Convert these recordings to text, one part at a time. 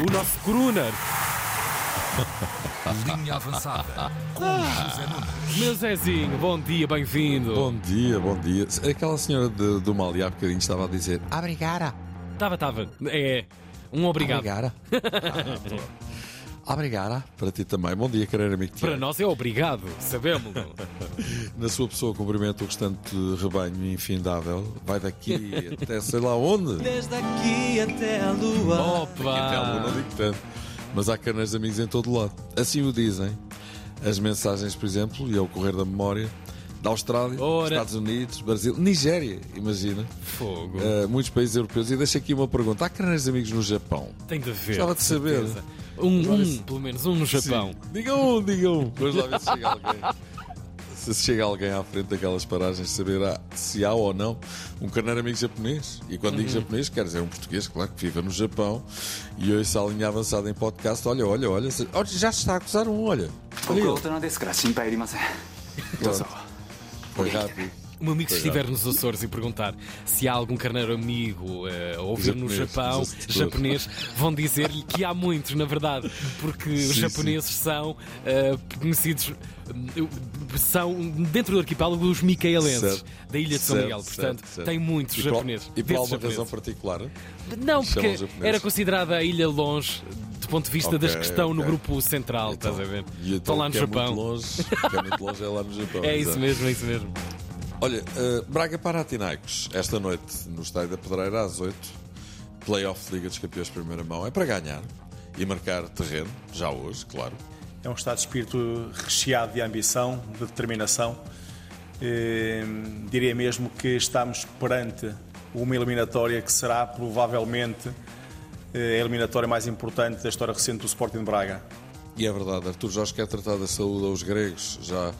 O nosso crooner. Linha avançada com José Nunes. Meu Zezinho, bom dia, bem-vindo. Bom dia, bom dia. Aquela senhora de- do Mali há bocadinho estava a dizer Obrigada. Tava, tava. É. Um obrigado. Obrigada. Ah, Obrigada. Para ti também. Bom dia, querido amigo Para nós é obrigado, sabemos. Na sua pessoa, cumprimento o restante rebanho infindável. Vai daqui até sei lá onde. Desde aqui até a lua. Até à lua, não Opa! digo tanto. Mas há de amigos em todo lado. Assim o dizem. As mensagens, por exemplo, e ao correr da memória, da Austrália, Ora. Estados Unidos, Brasil, Nigéria, imagina. Fogo. Uh, muitos países europeus. E deixo aqui uma pergunta: há canas de amigos no Japão? Tem de ver. Gostava de saber. certeza. Um, um, pelo menos um no Japão. Sim. Diga um, diga um. Vamos lá ver se chega alguém. Se chega alguém à frente daquelas paragens, saber ah, se há ou não um carneiro amigo japonês. E quando Uhum. digo japonês, quer dizer um português, claro, que vive no Japão. E hoje a linha avançada em podcast. Olha, olha, olha. se- olha, já se está a acusar um, olha. 僕 Olha は大 ele. 人ですから心配いりませんどうぞ Foi rápido. O meu amigo, se é. estiver nos Açores e perguntar se há algum carneiro amigo eh, a ouvir no Japão, japonês, vão dizer-lhe que há muitos, na verdade, porque os Sim, japoneses são eh, conhecidos. eh, São dentro do arquipélago os Micaelenses, Certo. da ilha de São Certo, Miguel. certo, Portanto, certo. tem muitos E por- japoneses. E por alguma japoneses. razão particular? Não, porque era considerada a ilha longe do ponto de vista Ok, das que estão no ok. grupo central, estás a ver? E Estão lá no é Japão. Muito longe, é muito longe, é lá no Japão. É isso mesmo, é isso mesmo. Olha, uh, Braga Panathinaikos, esta noite no Estádio da Pedreira, às 8, playoff Liga dos Campeões primeira mão, é para ganhar e marcar terreno, já hoje, claro. É um estado de espírito recheado de ambição, de determinação. Eh, diria mesmo que estamos perante uma eliminatória que será provavelmente eh, a eliminatória mais importante da história recente do Sporting de Braga. E é verdade, Artur Jorge quer tratar da saúde aos gregos já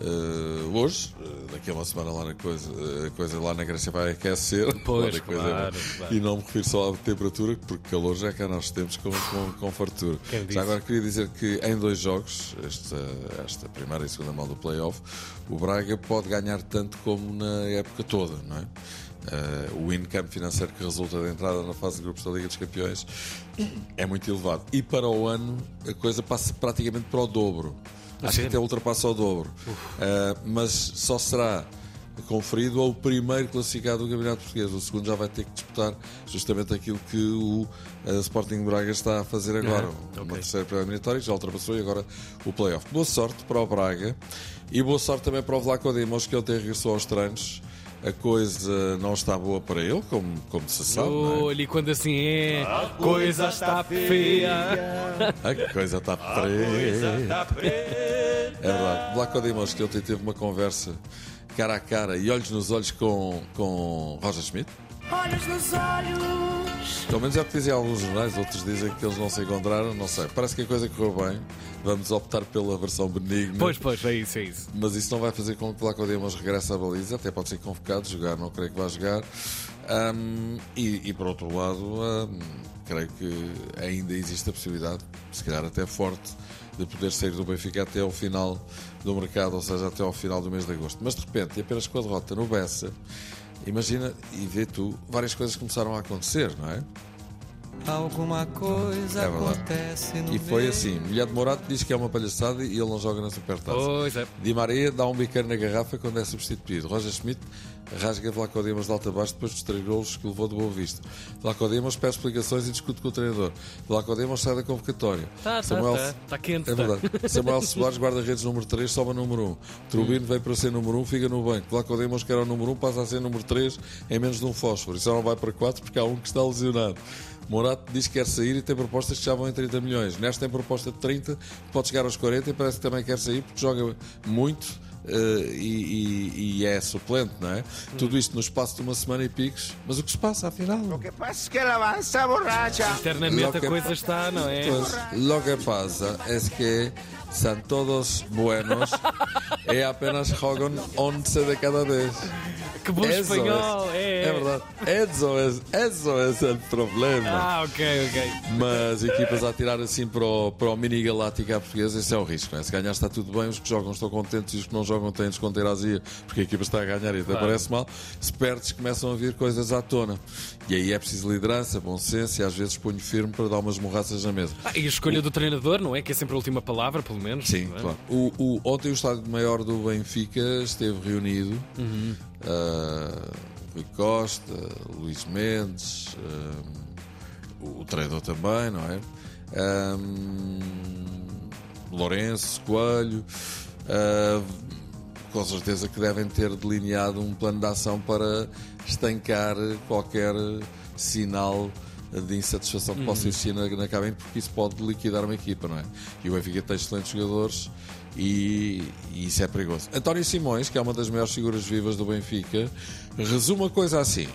uh, hoje, uh, daqui a uma semana lá na coisa, uh, a coisa lá na Grécia vai aquecer. Pois, claro, claro. E não me refiro só à temperatura, porque calor já cá nós temos com, com, com fartura. Já agora queria dizer que em dois jogos, esta, esta primeira e segunda mão do playoff, o Braga pode ganhar tanto como na época toda, não é? Uh, o income financeiro que resulta da entrada na fase de grupos da Liga dos Campeões é muito elevado. E para o ano a coisa passa praticamente para o dobro. Acho que até ultrapassa o dobro. Uh, mas só será conferido ao primeiro classificado do Campeonato Português. O segundo já vai ter que disputar justamente aquilo que o uh, Sporting Braga está a fazer agora. Ah, Uma terceira pré-eliminatória que já ultrapassou e agora o playoff. Boa sorte para o Braga e boa sorte também para o Vlaco Dimos que ontem regressou aos treinos. A coisa não está boa para ele, como, como se sabe. não é? Olha, e quando assim é, a coisa está feia. A coisa está preta. É verdade. Vlaco Dimos que ontem teve uma conversa cara a cara e olhos nos olhos com, com Roger Schmidt. Olhos nos olhos. Pelo menos é o que dizem alguns jornais, outros dizem que eles não se encontraram, não sei. Parece que a coisa correu bem. Vamos optar pela versão benigna. Pois, pois, é isso, é isso. Mas isso não vai fazer com que Vlaco Dimos regresse à baliza, até pode ser convocado, jogar, não creio que vá jogar. Ahm, e, e por outro lado, ahm, creio que ainda existe a possibilidade, se calhar até forte, de poder sair do Benfica até ao final do mercado, ou seja, até ao final do mês de agosto. Mas de repente, e apenas com a derrota no Bessa, imagina e vê tu, várias coisas começaram a acontecer, não é? Alguma coisa É acontece no E foi assim: Milhado Morato diz que é uma palhaçada e ele não joga na Supertaça. Pois é. Di Maria dá um biqueiro na garrafa quando é substituído. Roger Schmidt rasga Vlaco Dimos de alta baixo depois dos três golos que levou de Boa Vista. Vlaco Dimos pede explicações e discute com o treinador. Vlaco Dimos sai da convocatória. Tá, tá, Samuel- tá. Tá quente, É tá. verdade. Samuel Soares, guarda-redes número 3, sobe número 1. Trubino veio para ser número 1, fica no banco. Vlaco Dimos, que era o número 1, passa a ser número 3 em menos de um fósforo. E só não vai para 4 porque há um que está lesionado. Morato diz que quer sair e tem propostas que já vão em 30 milhões. Nesta tem proposta de 30, que pode chegar aos 40 e parece que também quer sair porque joga muito eh, e, e- e é suplente, não é? Tudo isto no espaço de uma semana e picos. Mas o que se passa, afinal? Que pasa que ela avanza borracha. Internamente Lo a que- coisa está, não é? Pues lo que pasa es que son todos buenos y apenas juegan 11 de cada 10. Que bom Eso espanhol, es, é. é verdade. Eso es, eso es el problema. Ah, ok, ok. Mas equipas a tirar assim para o, para o mini portuguesa, esse é o risco. Não é? Se ganhar está tudo bem, os que jogam estão contentes e os que não jogam têm Azia porque a equipa está a ganhar e até Claro. parece mal. Se perdes, começam a vir coisas à tona. E aí é preciso liderança, bom senso e às vezes punho firme para dar umas morraças na mesa. Ah, e a escolha do treinador, não é? Que é sempre a última palavra, pelo menos. Sim, é? claro. O, o- ontem o estádio maior do Benfica esteve reunido. Ah, Rui Costa, Luís Mendes, ah, o, o treinador também, não é? Ah, Lourenço, Coelho. ah, com certeza que devem ter delineado um plano de ação para estancar qualquer sinal de insatisfação que possa existir na, na cabine, porque isso pode liquidar uma equipa, não é? E o Benfica tem excelentes jogadores e, e isso é perigoso. António Simões, que é uma das maiores figuras vivas do Benfica, resume uma coisa assim.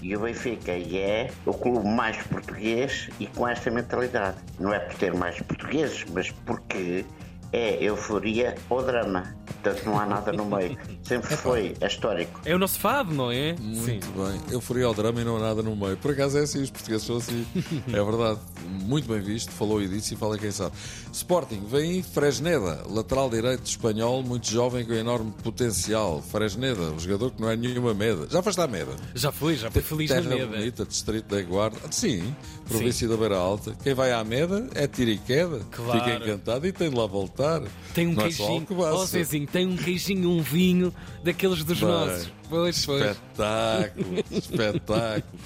E o Benfica é o clube mais português e com esta mentalidade. Não é por ter mais portugueses, mas porque é euforia ou drama. Portanto, não há nada no meio. Sempre foi, é histórico. É o nosso fado, não é? Muito bem. Eu fui ao drama e não há nada no meio. Por acaso é assim, os portugueses são assim. é verdade. Muito bem visto. Falou e disse e fala quem sabe. Sporting, vem aí Fresneda, lateral direito espanhol, muito jovem com enorme potencial. Fresneda, um jogador que não é nenhuma meda. Já foste à meda? Já fui, já fui feliz Terra na meda. Bonita, Distrito da Guarda. Sim, província da Beira Alta. Quem vai à Meda é tiro e queda. Claro. Fica encantado e tem de lá voltar. Tem um não é só queijinho. Tem um queijinho, um vinho daqueles dos Bem, nossos. Pois, pois. Espetáculo, espetáculo.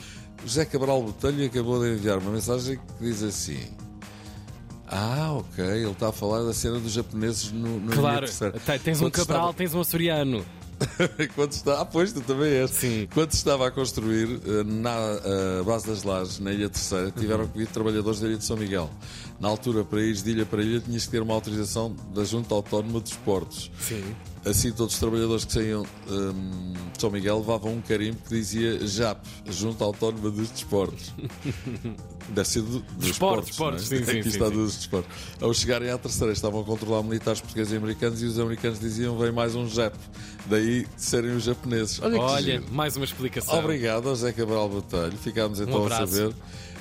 O José Cabral Botelho acabou de enviar uma mensagem que diz assim. Ah, ok, ele está a falar da cena dos japoneses no, no Claro. Te- tens um Cabral, tens um açoriano. Quando está, ah, pois, tu também és. Sim. Quando estava a construir eh, na eh, base das lajes, na Ilha Terceira, tiveram que vir trabalhadores da Ilha de São Miguel. Na altura, para ir de ilha para ilha, tinhas que ter uma autorização da Junta Autónoma dos Portos. Sim. Assim, todos os trabalhadores que saíam hum, de São Miguel levavam um carimbo que dizia JAP, Junta Autónoma dos Desportos. Deve ser do, dos Esportes, é? sim, sim, Aqui sim, está sim. dos desportos. Ao chegarem à terceira, estavam a controlar militares portugueses e americanos e os americanos diziam: vem mais um JAP. Daí serem os japoneses. Olha, que Olha, mais uma explicação. Obrigado ao José Cabral Botelho. Ficámos então a abraço. saber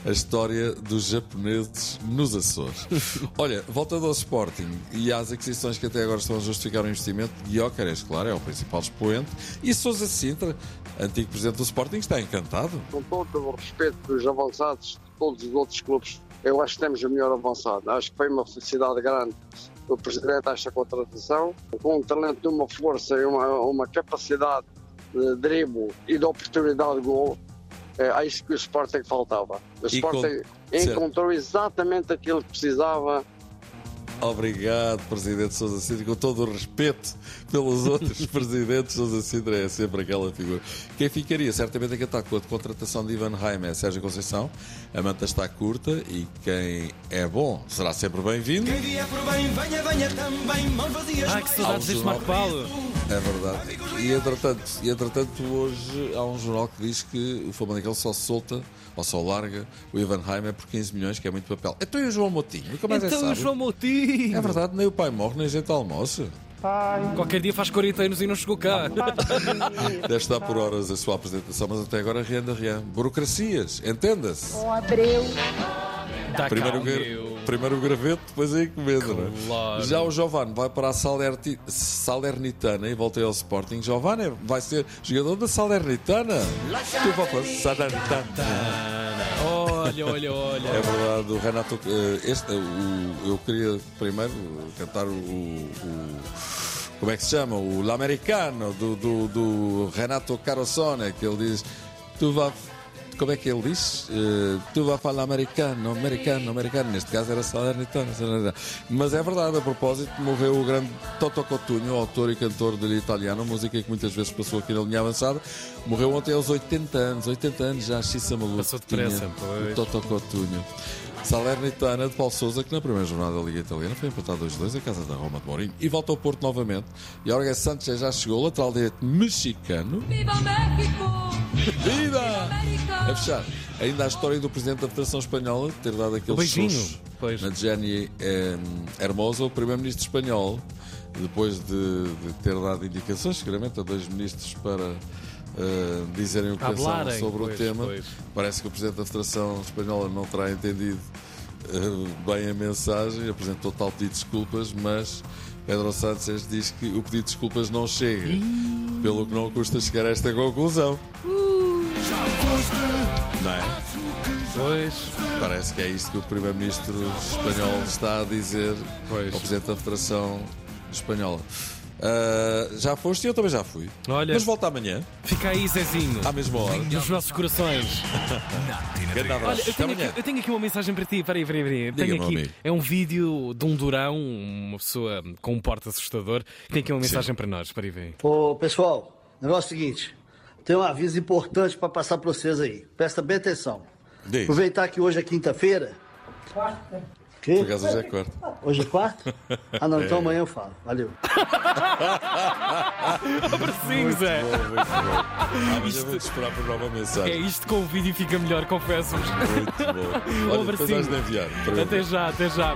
a história dos japoneses nos Açores. Olha, voltando ao Sporting e às aquisições que até agora estão a justificar o investimento, Guiocares, claro, é o principal expoente, e Sousa Sintra, antigo presidente do Sporting, está encantado. com todo o respeito dos avançados de todos os outros clubes, eu acho que temos o melhor avançado. Acho que foi uma felicidade grande o Presidente a esta contratação, com um talento, uma força e uma, uma capacidade de drible e de oportunidade de gol. É isso que o Sporting faltava. O com- Sporting certo. encontrou exatamente aquilo que precisava Obrigado, Presidente Sousa Sintra, com todo o respeito pelos outros presidentes. Sousa Sintra é sempre aquela figura. Quem ficaria certamente encantado com a contratação de Ivan Jaime é Sérgio Conceição. A manta está curta e quem é bom será sempre bem-vindo. Quem vier por bem, venha, venha também. Mãos vazias, Ai, que saudades deste Marco Paulo. É verdade. E entretanto, e entretanto, hoje há um jornal que diz que o Famalicão só solta ou só larga o Ivan Jaime por 15 milhões, que é muito papel. Então e o João Motinho? Nunca mais é Então, o sábio. João Moutinho. É verdade, nem o pai morre, nem gente almoça. Qualquer dia faz 40 anos e não chegou cá. Deve estar por horas a sua apresentação, mas até agora rianda, rianda. Burocracias, entenda-se. Tá Primeiro, cá, gra- meu. Primeiro o graveto, depois a encomenda, não é? Claro. Já o Giovanni vai para a Salerti- Salernitana e voltei ao Sporting. Giovanni vai ser jogador da Salernitana. Tu vai para Salernitana. Olha, olha, olha. É verdade, o Renato. eh, Este, o, eu queria primeiro cantar o, o- Como é que se chama? O L'Americano do, do, do Renato Carosone, que ele diz: Tu vai. Como é que ele diz? Eh, tu vai falar americano, americano, americano. Neste caso era Salernitano. Mas é verdade, a propósito, morreu o grande Toto Cotugno, autor e cantor de italiano, música que muitas vezes passou aqui na linha avançada. Morreu ontem aos 80 anos, 80 anos já, Xissa Maluco. Passou depressa, pois. Toto Cotugno. Salernitana de Paulo Souza, que na primeira jornada da Liga Italiana foi empatado 2-2 a casa da Roma de Mourinho. E volta ao Porto novamente. Jorge Sanchez já chegou, lateral direito mexicano. Viva México! Vida! A fechar. Ainda a história do presidente da Federação Espanhola ter dado aquele beijinho. na Gianni eh, Hermoso, o primeiro-ministro espanhol, depois de, de ter dado indicações, seguramente, a dois ministros para eh, dizerem o que pensam Hablarem, sobre pois, o tema. pois. Parece que o presidente da Federação Espanhola não terá entendido eh, bem a mensagem, apresentou tal pedido de desculpas, mas Pedro Sánchez diz que o pedido de desculpas não chega, pelo que não custa chegar a esta conclusão. Não é? Pois. Parece que é isto que o Primeiro-Ministro espanhol está a dizer Pois. ao Presidente da Federação Espanhola. Ah, já foste e eu também já fui. Olha- Mas volta amanhã, Fica aí, Zezinho. à mesma hora. Nos nossos corações. Grande abraço. Olha, eu tenho, aqui, eu tenho aqui uma mensagem para ti. Peraí, peraí, peraí. Tenho aqui. amigo. É um vídeo de um durão, uma pessoa com um porte assustador. Tem aqui uma mensagem para nós. Peraí, peraí. Ô, pessoal, negócio é o seguinte: tem um aviso importante para passar para vocês aí. Presta bem atenção. Diz. Aproveitar que hoje é quinta-feira. Por Que? acaso hoje é quarta. Hoje é quarta? Ah, não, então amanhã eu falo. Valeu. Abracinho, Zé. Muito bom. Amanhã vou esperar por nova É mensagem. isto com o vídeo fica melhor, confesso-vos. Muito bom. Um Olha, para ver. Até já, até já.